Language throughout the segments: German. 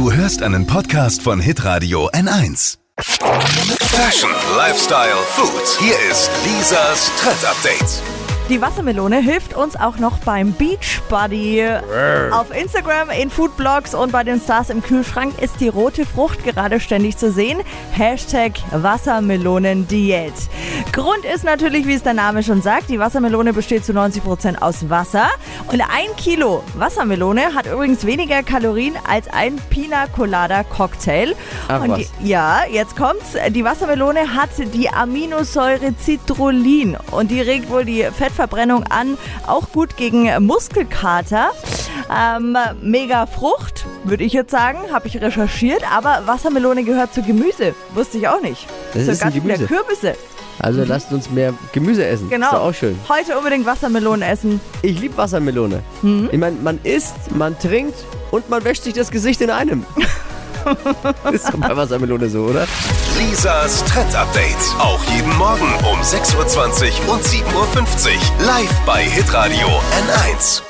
Du hörst einen Podcast von Hitradio N1. Fashion, Lifestyle, Food. Hier ist Lisas Trend Update. Die Wassermelone hilft uns auch noch beim Beach Buddy. Auf Instagram, in Foodblogs und bei den Stars im Kühlschrank ist die rote Frucht gerade ständig zu sehen. Hashtag Wassermelonendiät. Grund ist natürlich, wie es der Name schon sagt, die Wassermelone besteht zu 90% aus Wasser. Und ein Kilo Wassermelone hat übrigens weniger Kalorien als ein Pina Colada Cocktail. Ach und was. die, ja, jetzt kommt's. Die Wassermelone hat die Aminosäure Citrullin und die regt wohl die Fettverbrennung an, auch gut gegen Muskelkater. Ähm, mega Frucht, würde ich jetzt sagen, habe ich recherchiert, aber Wassermelone gehört zu Gemüse, wusste ich auch nicht. Das Zur ist ein Gemüse. Kürbisse. Also lasst uns mehr Gemüse essen. Genau. Ist doch auch schön. Heute unbedingt Wassermelonen essen. Ich liebe Wassermelone. Mhm. Ich meine, man isst, man trinkt und man wäscht sich das Gesicht in einem. ist doch bei Wassermelone so, oder? Lisas Trend Update. Auch jeden Morgen um 6.20 Uhr und 7.50 Uhr. Live bei Hitradio N1.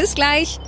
Bis gleich.